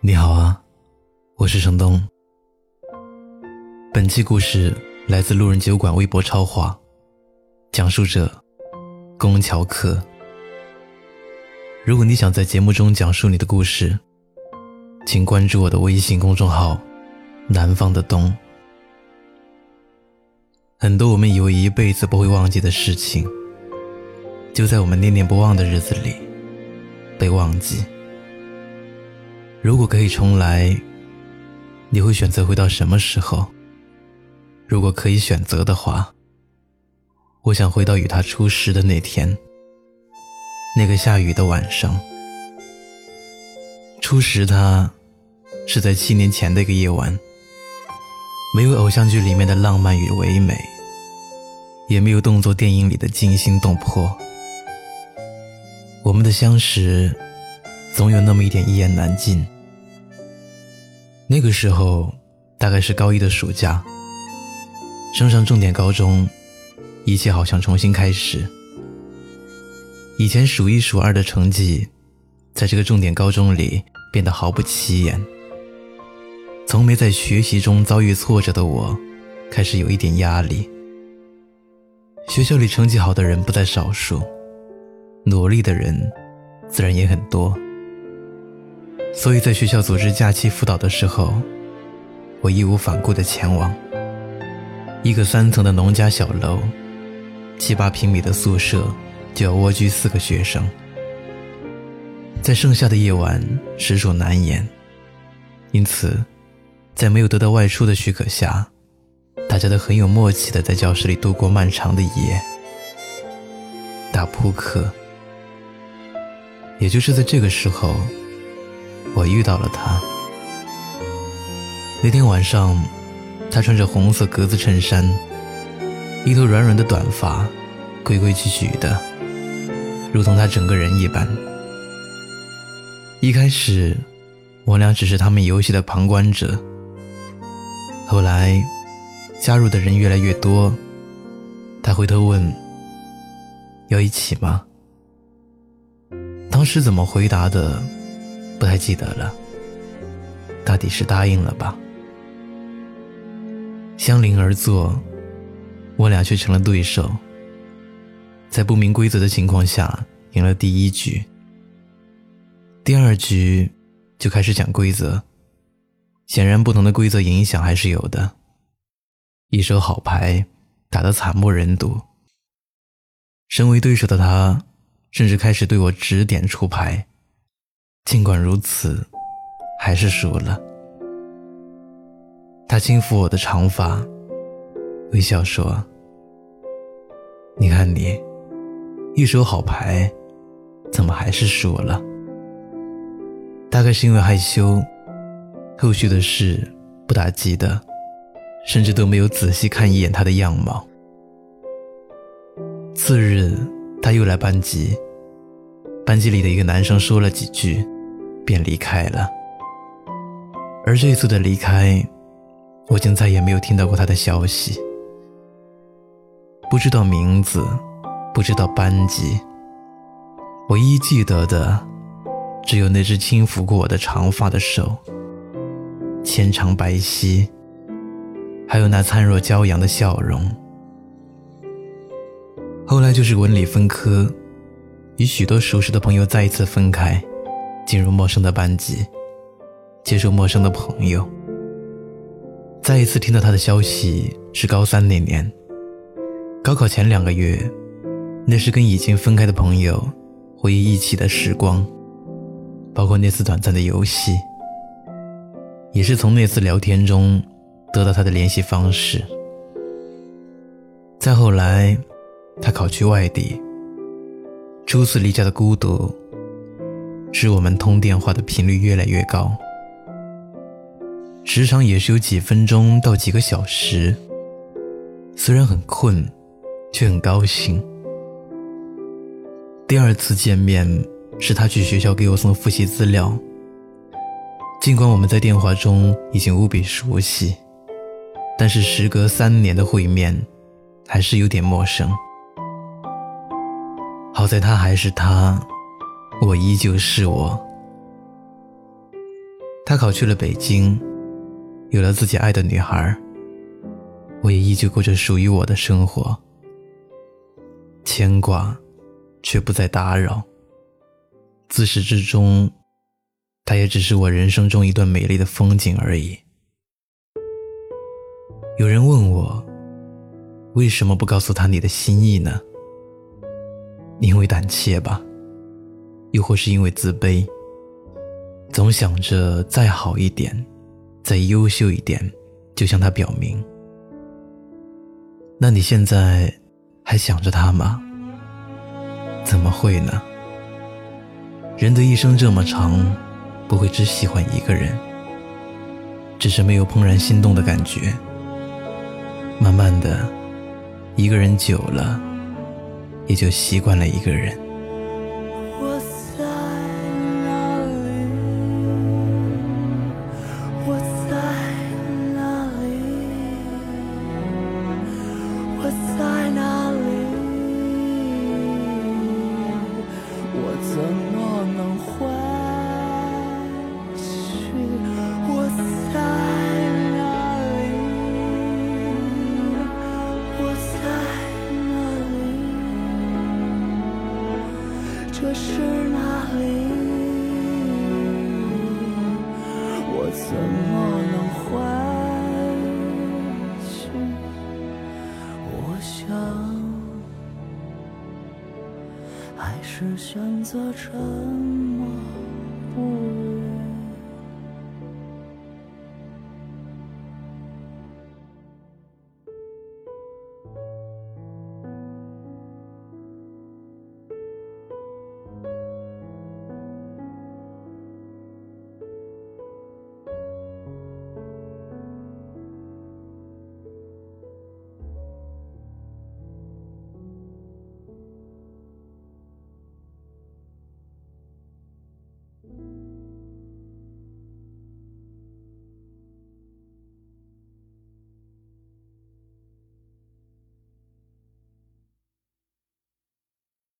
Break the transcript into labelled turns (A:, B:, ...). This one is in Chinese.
A: 你好啊，我是程东。本期故事来自路人酒馆微博超话，讲述者宫桥客。如果你想在节目中讲述你的故事，请关注我的微信公众号“南方的冬”。很多我们以为一辈子不会忘记的事情，就在我们念念不忘的日子里被忘记。如果可以重来，你会选择回到什么时候？如果可以选择的话，我想回到与他初识的那天，那个下雨的晚上。初识他，是在七年前的一个夜晚，没有偶像剧里面的浪漫与唯美，也没有动作电影里的惊心动魄。我们的相识。总有那么一点一言难尽。那个时候，大概是高一的暑假，升上重点高中，一切好像重新开始。以前数一数二的成绩，在这个重点高中里变得毫不起眼。从没在学习中遭遇挫折的我，开始有一点压力。学校里成绩好的人不在少数，努力的人自然也很多。所以在学校组织假期辅导的时候，我义无反顾地前往一个三层的农家小楼，七八平米的宿舍就要蜗居四个学生。在盛夏的夜晚，实属难言，因此，在没有得到外出的许可下，大家都很有默契地在教室里度过漫长的一夜，打扑克。也就是在这个时候。我遇到了他。那天晚上，他穿着红色格子衬衫，一头软软的短发，规规矩矩的，如同他整个人一般。一开始，我俩只是他们游戏的旁观者。后来，加入的人越来越多，他回头问：“要一起吗？”当时怎么回答的？不太记得了，大抵是答应了吧。相邻而坐，我俩却成了对手。在不明规则的情况下，赢了第一局。第二局就开始讲规则，显然不同的规则影响还是有的。一手好牌打得惨不忍睹，身为对手的他，甚至开始对我指点出牌。尽管如此，还是输了。他轻抚我的长发，微笑说：“你看你，一手好牌，怎么还是输了？大概是因为害羞，后续的事不大记得，甚至都没有仔细看一眼他的样貌。”次日，他又来班级，班级里的一个男生说了几句。便离开了，而这次的离开，我竟再也没有听到过他的消息。不知道名字，不知道班级，唯一记得的，只有那只轻抚过我的长发的手，纤长白皙，还有那灿若骄阳的笑容。后来就是文理分科，与许多熟识的朋友再一次分开。进入陌生的班级，接受陌生的朋友。再一次听到他的消息是高三那年，高考前两个月，那是跟已经分开的朋友回忆一起的时光，包括那次短暂的游戏，也是从那次聊天中得到他的联系方式。再后来，他考去外地，初次离家的孤独。使我们通电话的频率越来越高，时长也是有几分钟到几个小时。虽然很困，却很高兴。第二次见面是他去学校给我送复习资料。尽管我们在电话中已经无比熟悉，但是时隔三年的会面，还是有点陌生。好在他还是他。我依旧是我。他考去了北京，有了自己爱的女孩。我也依旧过着属于我的生活，牵挂，却不再打扰。自始至终，他也只是我人生中一段美丽的风景而已。有人问我，为什么不告诉他你的心意呢？因为胆怯吧，又或是因为自卑，总想着再好一点，再优秀一点，就向他表明。那你现在还想着他吗？怎么会呢？人的一生这么长，不会只喜欢一个人，只是没有怦然心动的感觉。慢慢的，一个人久了，也就习惯了一个人。
B: 怎么能欢喜？我想，还是选择沉默。